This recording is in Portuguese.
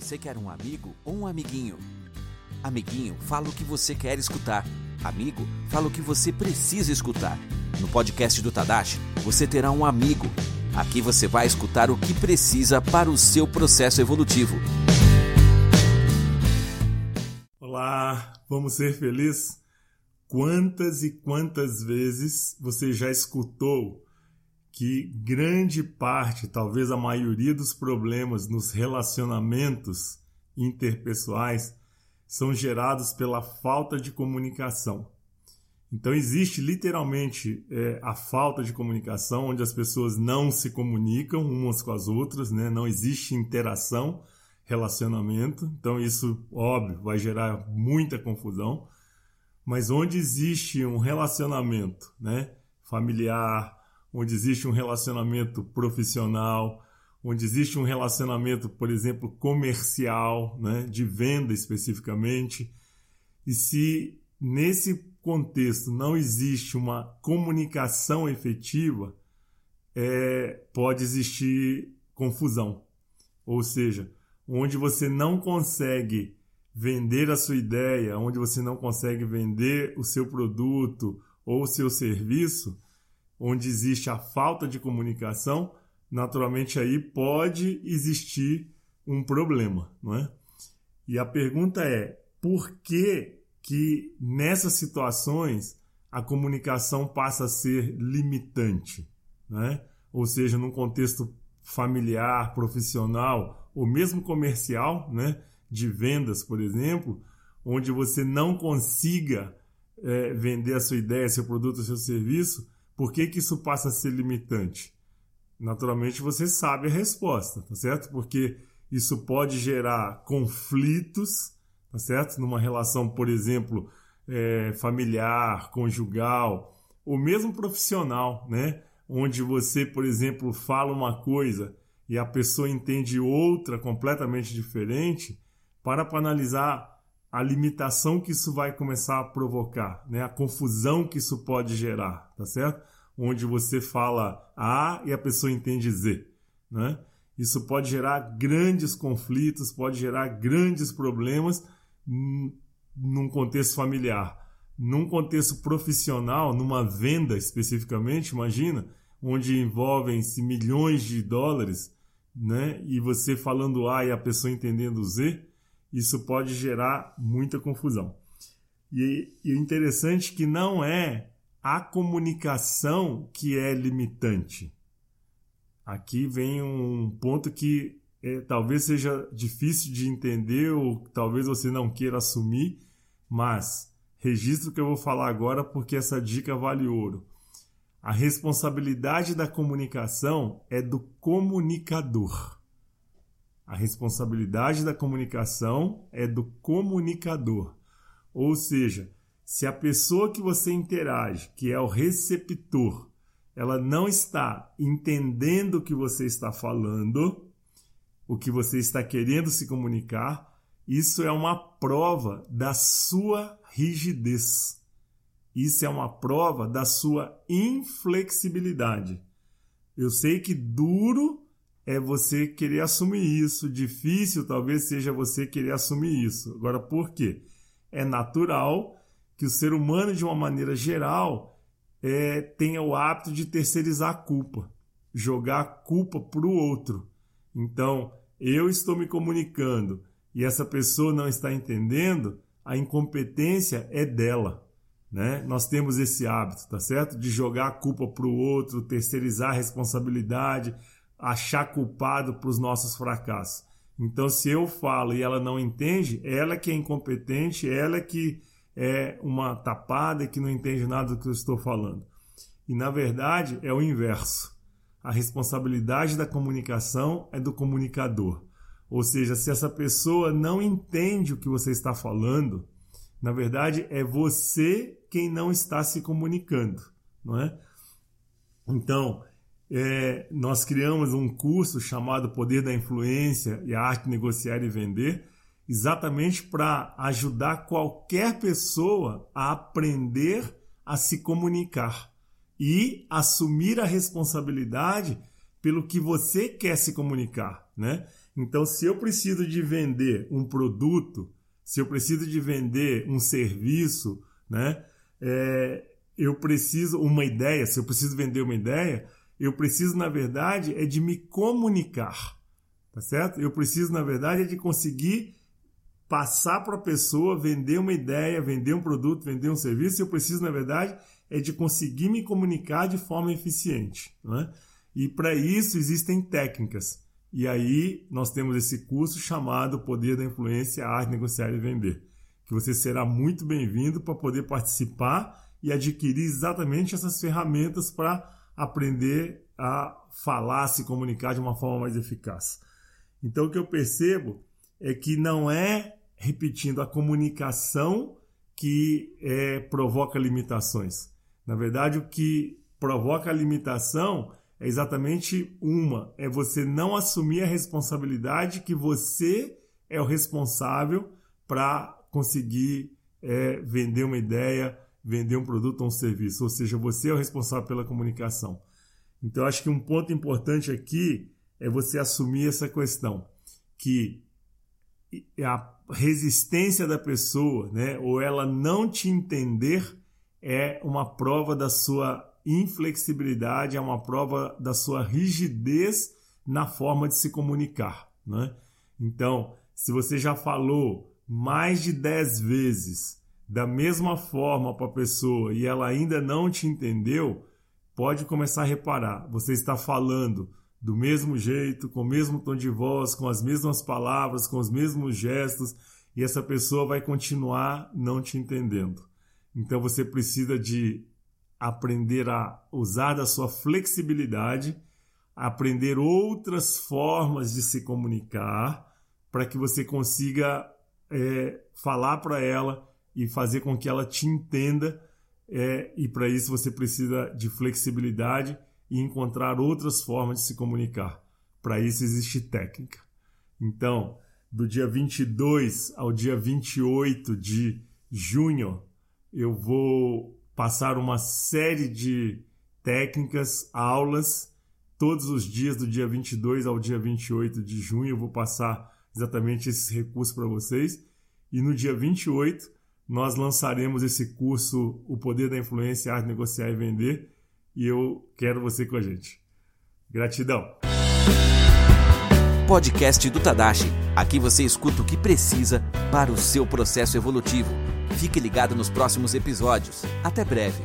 Você quer um amigo ou um amiguinho? Amiguinho, fala o que você quer escutar. Amigo, fala o que você precisa escutar. No podcast do Tadashi, você terá um amigo. Aqui você vai escutar o que precisa para o seu processo evolutivo. Olá, vamos ser felizes? Quantas e quantas vezes você já escutou que grande parte, talvez a maioria dos problemas nos relacionamentos interpessoais são gerados pela falta de comunicação. Então existe literalmente é, a falta de comunicação, onde as pessoas não se comunicam umas com as outras, né? não existe interação, relacionamento. Então isso, óbvio, vai gerar muita confusão. Mas onde existe um relacionamento né? familiar, onde existe um relacionamento profissional, onde existe um relacionamento, por exemplo, comercial, né, de venda especificamente. E se nesse contexto não existe uma comunicação efetiva, é, pode existir confusão. Ou seja, onde você não consegue vender a sua ideia, onde você não consegue vender o seu produto ou o seu serviço, onde existe a falta de comunicação, naturalmente aí pode existir um problema, não é? E a pergunta é: por que que nessas situações a comunicação passa a ser limitante, né? Ou seja, num contexto familiar, profissional ou mesmo comercial, né, de vendas, por exemplo, onde você não consiga é, vender a sua ideia, seu produto, seu serviço, por que, que isso passa a ser limitante? Naturalmente você sabe a resposta, tá certo? Porque isso pode gerar conflitos, tá certo? Numa relação, por exemplo, é, familiar, conjugal, ou mesmo profissional, né? Onde você, por exemplo, fala uma coisa e a pessoa entende outra completamente diferente, para para analisar a limitação que isso vai começar a provocar, né? A confusão que isso pode gerar, tá certo? Onde você fala A e a pessoa entende Z. Né? Isso pode gerar grandes conflitos, pode gerar grandes problemas num contexto familiar. Num contexto profissional, numa venda especificamente, imagina, onde envolvem-se milhões de dólares, né? e você falando A e a pessoa entendendo Z, isso pode gerar muita confusão. E, e interessante é que não é a comunicação que é limitante. Aqui vem um ponto que é, talvez seja difícil de entender ou talvez você não queira assumir, mas registro que eu vou falar agora porque essa dica vale ouro. A responsabilidade da comunicação é do comunicador. A responsabilidade da comunicação é do comunicador. Ou seja, se a pessoa que você interage, que é o receptor, ela não está entendendo o que você está falando, o que você está querendo se comunicar, isso é uma prova da sua rigidez. Isso é uma prova da sua inflexibilidade. Eu sei que duro é você querer assumir isso, difícil talvez seja você querer assumir isso. Agora, por quê? É natural que o ser humano, de uma maneira geral, é, tenha o hábito de terceirizar a culpa, jogar a culpa para o outro. Então, eu estou me comunicando e essa pessoa não está entendendo, a incompetência é dela. Né? Nós temos esse hábito, tá certo? De jogar a culpa para o outro, terceirizar a responsabilidade, achar culpado para os nossos fracassos. Então, se eu falo e ela não entende, ela que é incompetente, ela que é uma tapada que não entende nada do que eu estou falando. E na verdade é o inverso. A responsabilidade da comunicação é do comunicador. Ou seja, se essa pessoa não entende o que você está falando, na verdade é você quem não está se comunicando, não é? Então, é, nós criamos um curso chamado Poder da Influência e a Arte de Negociar e Vender, exatamente para ajudar qualquer pessoa a aprender a se comunicar e assumir a responsabilidade pelo que você quer se comunicar, né? Então, se eu preciso de vender um produto, se eu preciso de vender um serviço, né? É, eu preciso uma ideia, se eu preciso vender uma ideia, eu preciso, na verdade, é de me comunicar, tá certo? Eu preciso, na verdade, é de conseguir passar para a pessoa, vender uma ideia, vender um produto, vender um serviço. Eu preciso, na verdade, é de conseguir me comunicar de forma eficiente, né? E para isso existem técnicas. E aí nós temos esse curso chamado Poder da Influência, Arte, Negociar e Vender, que você será muito bem-vindo para poder participar e adquirir exatamente essas ferramentas para aprender a falar, se comunicar de uma forma mais eficaz. Então o que eu percebo é que não é repetindo a comunicação que é, provoca limitações. Na verdade, o que provoca a limitação é exatamente uma: é você não assumir a responsabilidade que você é o responsável para conseguir é, vender uma ideia, vender um produto ou um serviço. Ou seja, você é o responsável pela comunicação. Então, acho que um ponto importante aqui é você assumir essa questão, que a resistência da pessoa, né, ou ela não te entender, é uma prova da sua inflexibilidade, é uma prova da sua rigidez na forma de se comunicar. Né? Então, se você já falou mais de 10 vezes da mesma forma para a pessoa e ela ainda não te entendeu, pode começar a reparar. Você está falando do mesmo jeito, com o mesmo tom de voz, com as mesmas palavras, com os mesmos gestos, e essa pessoa vai continuar não te entendendo. Então você precisa de aprender a usar da sua flexibilidade, aprender outras formas de se comunicar, para que você consiga é, falar para ela e fazer com que ela te entenda. É, e para isso você precisa de flexibilidade e encontrar outras formas de se comunicar. Para isso existe técnica. Então, do dia 22 ao dia 28 de junho, eu vou passar uma série de técnicas, aulas, todos os dias do dia 22 ao dia 28 de junho. Eu vou passar exatamente esses recursos para vocês. E no dia 28, nós lançaremos esse curso O Poder da Influência, Arte, Negociar e Vender e eu quero você com a gente. Gratidão. Podcast do Tadashi. Aqui você escuta o que precisa para o seu processo evolutivo. Fique ligado nos próximos episódios. Até breve.